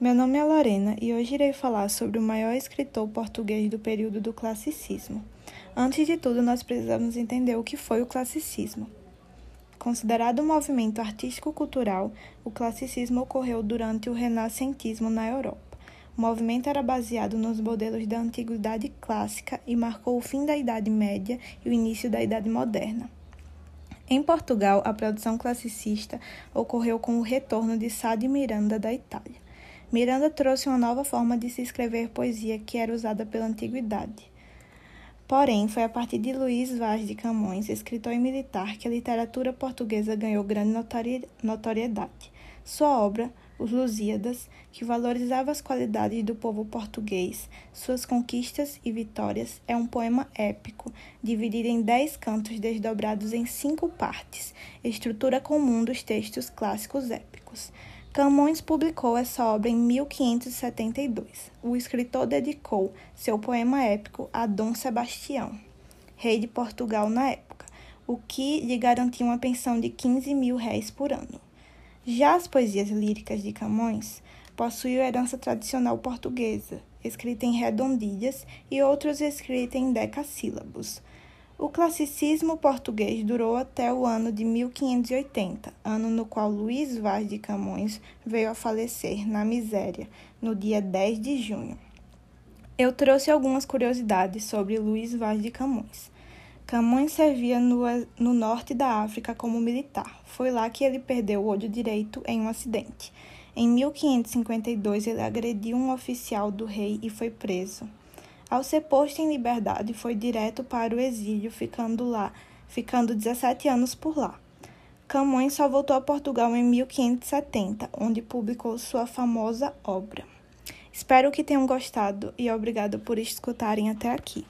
Meu nome é Lorena e hoje irei falar sobre o maior escritor português do período do classicismo. Antes de tudo, nós precisamos entender o que foi o classicismo. Considerado um movimento artístico-cultural, o classicismo ocorreu durante o renascentismo na Europa. O movimento era baseado nos modelos da antiguidade clássica e marcou o fim da Idade Média e o início da Idade Moderna. Em Portugal, a produção classicista ocorreu com o retorno de Sá de Miranda da Itália. Miranda trouxe uma nova forma de se escrever poesia que era usada pela antiguidade. Porém, foi a partir de Luís Vaz de Camões, escritor e militar, que a literatura portuguesa ganhou grande notoriedade. Sua obra, Os Lusíadas, que valorizava as qualidades do povo português, suas conquistas e vitórias, é um poema épico, dividido em dez cantos desdobrados em cinco partes, estrutura comum dos textos clássicos épicos. Camões publicou essa obra em 1572. O escritor dedicou seu poema épico a Dom Sebastião, rei de Portugal na época, o que lhe garantia uma pensão de 15 mil réis por ano. Já as poesias líricas de Camões possuíam herança tradicional portuguesa, escrita em redondilhas e outros escrita em decassílabos. O classicismo português durou até o ano de 1580, ano no qual Luís Vaz de Camões veio a falecer na miséria, no dia 10 de junho. Eu trouxe algumas curiosidades sobre Luís Vaz de Camões. Camões servia no, no norte da África como militar. Foi lá que ele perdeu o olho direito em um acidente. Em 1552, ele agrediu um oficial do rei e foi preso. Ao ser posto em liberdade, foi direto para o exílio, ficando lá, ficando 17 anos por lá. Camões só voltou a Portugal em 1570, onde publicou sua famosa obra. Espero que tenham gostado e obrigado por escutarem até aqui.